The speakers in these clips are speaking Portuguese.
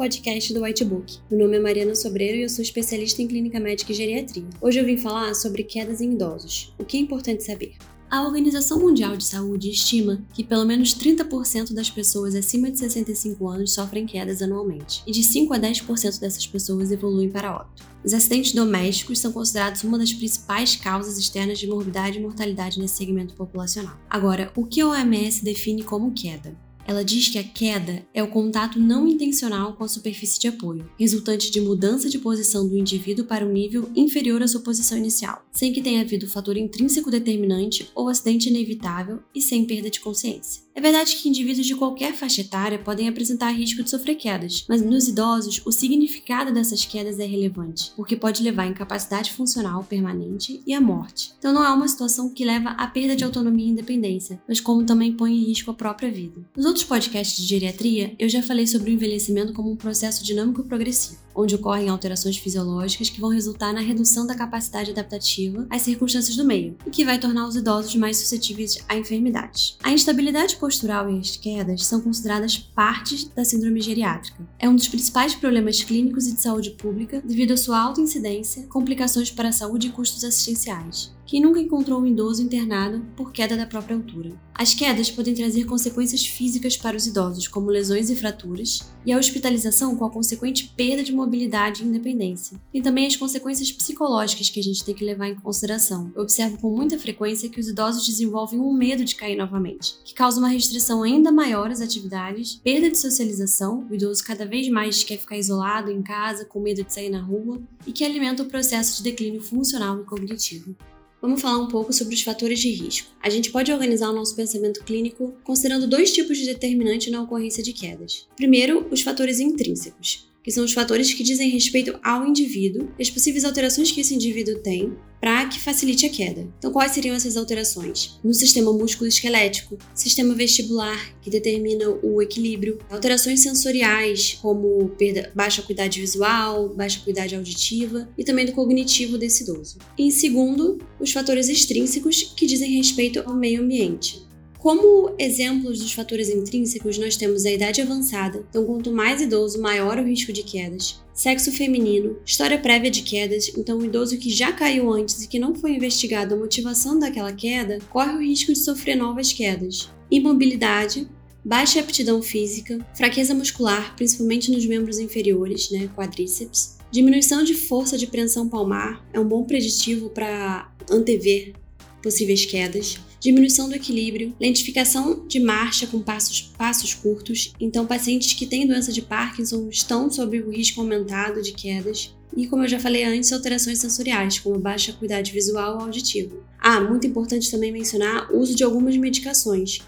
Podcast do Whitebook. Meu nome é Mariana Sobreiro e eu sou especialista em clínica médica e geriatria. Hoje eu vim falar sobre quedas em idosos. O que é importante saber? A Organização Mundial de Saúde estima que pelo menos 30% das pessoas acima de 65 anos sofrem quedas anualmente, e de 5 a 10% dessas pessoas evoluem para óbito. Os acidentes domésticos são considerados uma das principais causas externas de morbidade e mortalidade nesse segmento populacional. Agora, o que a OMS define como queda? Ela diz que a queda é o contato não intencional com a superfície de apoio, resultante de mudança de posição do indivíduo para um nível inferior à sua posição inicial, sem que tenha havido fator intrínseco determinante ou acidente inevitável e sem perda de consciência. É verdade que indivíduos de qualquer faixa etária podem apresentar risco de sofrer quedas, mas nos idosos o significado dessas quedas é relevante, porque pode levar a incapacidade funcional permanente e à morte. Então não é uma situação que leva à perda de autonomia e independência, mas como também põe em risco a própria vida. Nos outros podcasts de geriatria, eu já falei sobre o envelhecimento como um processo dinâmico progressivo onde ocorrem alterações fisiológicas que vão resultar na redução da capacidade adaptativa às circunstâncias do meio e que vai tornar os idosos mais suscetíveis a enfermidades. A instabilidade postural e as quedas são consideradas partes da síndrome geriátrica. É um dos principais problemas clínicos e de saúde pública devido à sua alta incidência, complicações para a saúde e custos assistenciais. Quem nunca encontrou um idoso internado por queda da própria altura? As quedas podem trazer consequências físicas para os idosos, como lesões e fraturas, e a hospitalização com a consequente perda de mobilidade e independência. E também as consequências psicológicas que a gente tem que levar em consideração. Eu observo com muita frequência que os idosos desenvolvem um medo de cair novamente, que causa uma restrição ainda maior às atividades, perda de socialização, o idoso cada vez mais quer ficar isolado em casa, com medo de sair na rua, e que alimenta o processo de declínio funcional e cognitivo. Vamos falar um pouco sobre os fatores de risco. A gente pode organizar o nosso pensamento clínico considerando dois tipos de determinante na ocorrência de quedas. Primeiro, os fatores intrínsecos, que são os fatores que dizem respeito ao indivíduo e as possíveis alterações que esse indivíduo tem para que facilite a queda. Então, quais seriam essas alterações? No sistema músculo-esquelético, sistema vestibular, que determina o equilíbrio, alterações sensoriais, como perda, baixa acuidade visual, baixa acuidade auditiva e também do cognitivo desse idoso. E em segundo, os fatores extrínsecos, que dizem respeito ao meio ambiente. Como exemplos dos fatores intrínsecos, nós temos a idade avançada, então quanto mais idoso, maior o risco de quedas. Sexo feminino, história prévia de quedas, então um idoso que já caiu antes e que não foi investigado a motivação daquela queda, corre o risco de sofrer novas quedas. Imobilidade, baixa aptidão física, fraqueza muscular, principalmente nos membros inferiores, né, quadríceps. Diminuição de força de preensão palmar é um bom preditivo para antever possíveis quedas diminuição do equilíbrio, lentificação de marcha com passos, passos curtos. Então, pacientes que têm doença de Parkinson estão sob o risco aumentado de quedas. E, como eu já falei antes, alterações sensoriais, como baixa acuidade visual ou auditiva. Ah, muito importante também mencionar o uso de algumas medicações,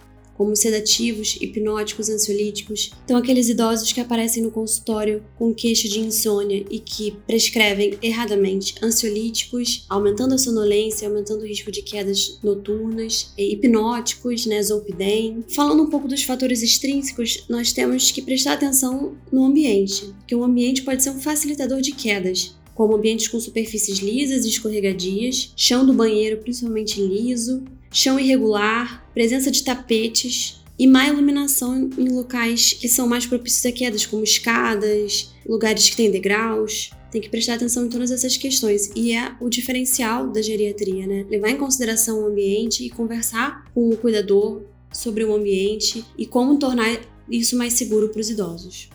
como sedativos, hipnóticos, ansiolíticos. Então, aqueles idosos que aparecem no consultório com queixa de insônia e que prescrevem erradamente ansiolíticos, aumentando a sonolência, aumentando o risco de quedas noturnas, hipnóticos, né, zolpidem. Falando um pouco dos fatores extrínsecos, nós temos que prestar atenção no ambiente, que o ambiente pode ser um facilitador de quedas como ambientes com superfícies lisas e escorregadias, chão do banheiro principalmente liso, chão irregular, presença de tapetes e má iluminação em locais que são mais propícios a quedas, como escadas, lugares que têm degraus. Tem que prestar atenção em todas essas questões. E é o diferencial da geriatria, né? Levar em consideração o ambiente e conversar com o cuidador sobre o ambiente e como tornar isso mais seguro para os idosos.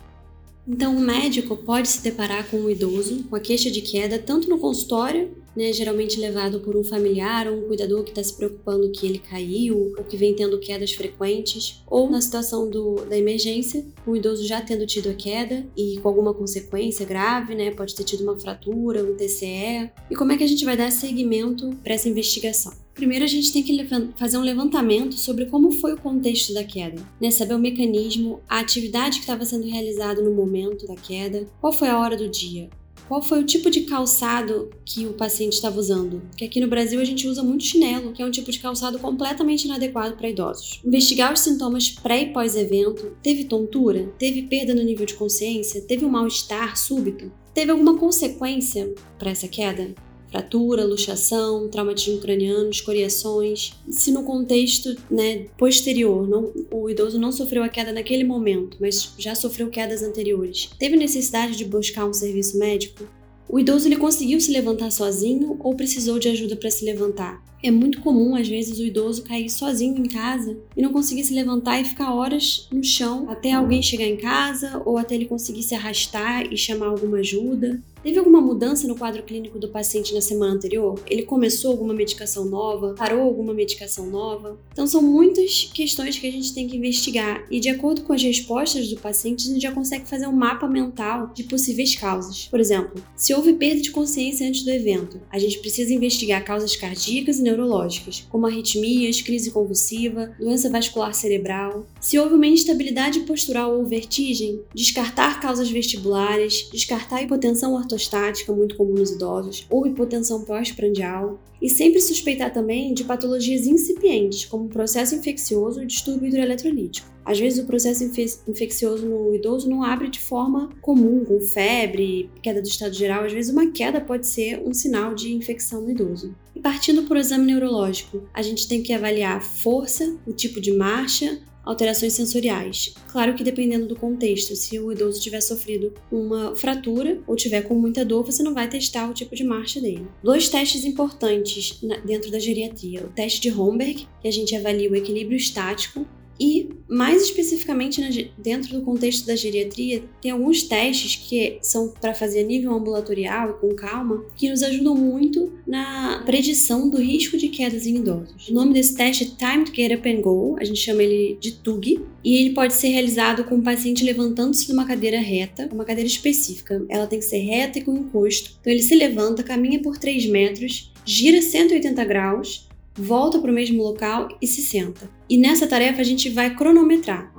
Então, o médico pode se deparar com um idoso com a queixa de queda tanto no consultório, né, geralmente levado por um familiar ou um cuidador que está se preocupando que ele caiu ou que vem tendo quedas frequentes, ou na situação do, da emergência, o idoso já tendo tido a queda e com alguma consequência grave, né, pode ter tido uma fratura, um TCE. E como é que a gente vai dar seguimento para essa investigação? Primeiro, a gente tem que fazer um levantamento sobre como foi o contexto da queda, né? saber o mecanismo, a atividade que estava sendo realizada no momento da queda, qual foi a hora do dia, qual foi o tipo de calçado que o paciente estava usando. Porque aqui no Brasil a gente usa muito chinelo, que é um tipo de calçado completamente inadequado para idosos. Investigar os sintomas pré e pós-evento. Teve tontura? Teve perda no nível de consciência? Teve um mal-estar súbito? Teve alguma consequência para essa queda? Fratura, luxação, traumatismo craniano, escoriações. Se no contexto né, posterior não, o idoso não sofreu a queda naquele momento, mas já sofreu quedas anteriores, teve necessidade de buscar um serviço médico? O idoso ele conseguiu se levantar sozinho ou precisou de ajuda para se levantar? É muito comum, às vezes, o idoso cair sozinho em casa e não conseguir se levantar e ficar horas no chão até alguém chegar em casa ou até ele conseguir se arrastar e chamar alguma ajuda. Teve alguma mudança no quadro clínico do paciente na semana anterior? Ele começou alguma medicação nova? Parou alguma medicação nova? Então, são muitas questões que a gente tem que investigar e, de acordo com as respostas do paciente, a gente já consegue fazer um mapa mental de possíveis causas. Por exemplo, se houve perda de consciência antes do evento, a gente precisa investigar causas cardíacas e neurológicas, como arritmias, crise convulsiva, doença vascular cerebral. Se houve uma instabilidade postural ou vertigem, descartar causas vestibulares, descartar hipotensão ortostática, muito comum nos idosos, ou hipotensão pós-prandial, e sempre suspeitar também de patologias incipientes, como processo infeccioso e distúrbio hidroeletrolítico. Às vezes o processo infeccioso no idoso não abre de forma comum, com febre, queda do estado geral. Às vezes uma queda pode ser um sinal de infecção no idoso. E partindo para o exame neurológico, a gente tem que avaliar a força, o tipo de marcha, alterações sensoriais. Claro que dependendo do contexto, se o idoso tiver sofrido uma fratura ou tiver com muita dor, você não vai testar o tipo de marcha dele. Dois testes importantes dentro da geriatria: o teste de Homberg, que a gente avalia o equilíbrio estático e, mais especificamente dentro do contexto da geriatria, tem alguns testes que são para fazer a nível ambulatorial e com calma, que nos ajudam muito na predição do risco de quedas em idosos. O nome desse teste é Timed Get Up and Go, a gente chama ele de TUG, e ele pode ser realizado com o paciente levantando-se de uma cadeira reta, uma cadeira específica. Ela tem que ser reta e com encosto. Então ele se levanta, caminha por 3 metros, gira 180 graus volta para o mesmo local e se senta. E nessa tarefa a gente vai cronometrar.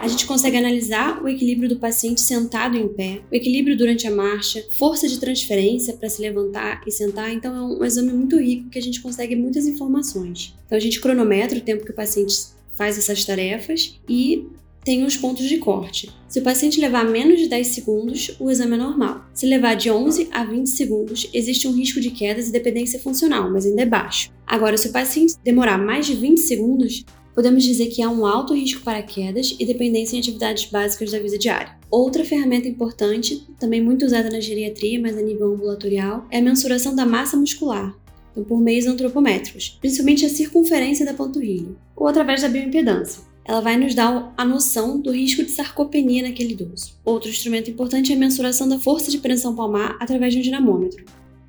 A gente consegue analisar o equilíbrio do paciente sentado em pé, o equilíbrio durante a marcha, força de transferência para se levantar e sentar. Então é um exame muito rico que a gente consegue muitas informações. Então a gente cronometra o tempo que o paciente faz essas tarefas e tem os pontos de corte. Se o paciente levar menos de 10 segundos, o exame é normal. Se levar de 11 a 20 segundos, existe um risco de quedas e dependência funcional, mas ainda é baixo. Agora, se o paciente demorar mais de 20 segundos, podemos dizer que há um alto risco para quedas e dependência em atividades básicas da vida diária. Outra ferramenta importante, também muito usada na geriatria, mas a nível ambulatorial, é a mensuração da massa muscular, então por meios antropométricos, principalmente a circunferência da panturrilha, ou através da bioimpedância ela vai nos dar a noção do risco de sarcopenia naquele idoso. Outro instrumento importante é a mensuração da força de pressão palmar através de um dinamômetro.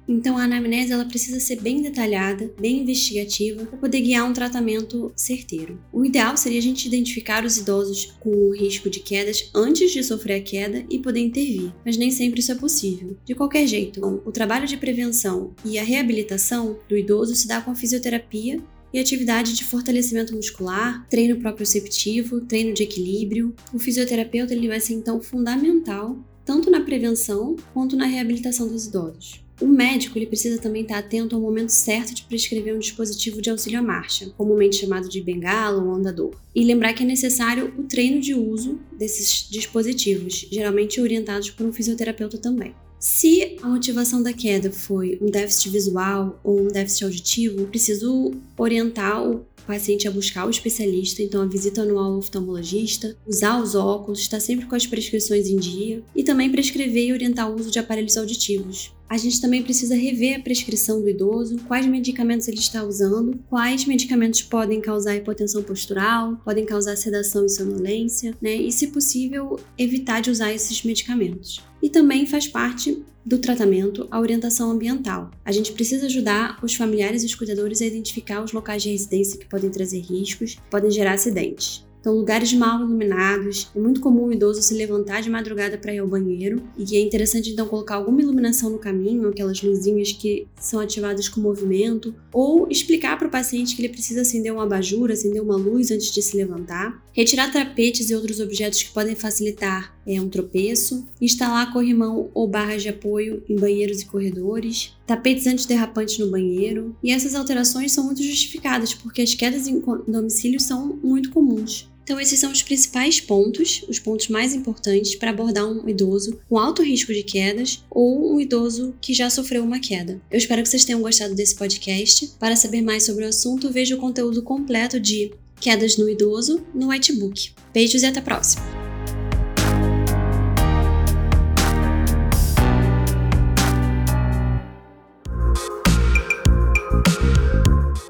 Então a anamnese ela precisa ser bem detalhada, bem investigativa, para poder guiar um tratamento certeiro. O ideal seria a gente identificar os idosos com risco de quedas antes de sofrer a queda e poder intervir, mas nem sempre isso é possível. De qualquer jeito, o trabalho de prevenção e a reabilitação do idoso se dá com a fisioterapia e atividade de fortalecimento muscular, treino proprioceptivo, treino de equilíbrio. O fisioterapeuta ele vai ser então fundamental tanto na prevenção quanto na reabilitação dos idosos. O médico ele precisa também estar atento ao momento certo de prescrever um dispositivo de auxílio à marcha, comumente chamado de bengala ou andador, e lembrar que é necessário o treino de uso desses dispositivos, geralmente orientados por um fisioterapeuta também. Se a motivação da queda foi um déficit visual ou um déficit auditivo, preciso orientar o paciente a buscar o especialista, então a visita anual ao oftalmologista, usar os óculos, estar sempre com as prescrições em dia e também prescrever e orientar o uso de aparelhos auditivos. A gente também precisa rever a prescrição do idoso, quais medicamentos ele está usando, quais medicamentos podem causar hipotensão postural, podem causar sedação e sonolência, né? E, se possível, evitar de usar esses medicamentos. E também faz parte do tratamento a orientação ambiental. A gente precisa ajudar os familiares e os cuidadores a identificar os locais de residência que podem trazer riscos, podem gerar acidentes. Então, lugares mal iluminados. É muito comum o idoso se levantar de madrugada para ir ao banheiro. E é interessante, então, colocar alguma iluminação no caminho, aquelas luzinhas que são ativadas com movimento. Ou explicar para o paciente que ele precisa acender um abajur, acender uma luz antes de se levantar. Retirar tapetes e outros objetos que podem facilitar é, um tropeço. Instalar corrimão ou barras de apoio em banheiros e corredores. Tapetes antiderrapantes no banheiro. E essas alterações são muito justificadas, porque as quedas em domicílio são muito comuns. Então, esses são os principais pontos, os pontos mais importantes para abordar um idoso com alto risco de quedas ou um idoso que já sofreu uma queda. Eu espero que vocês tenham gostado desse podcast. Para saber mais sobre o assunto, veja o conteúdo completo de Quedas no Idoso no Whitebook. Beijos e até a próxima!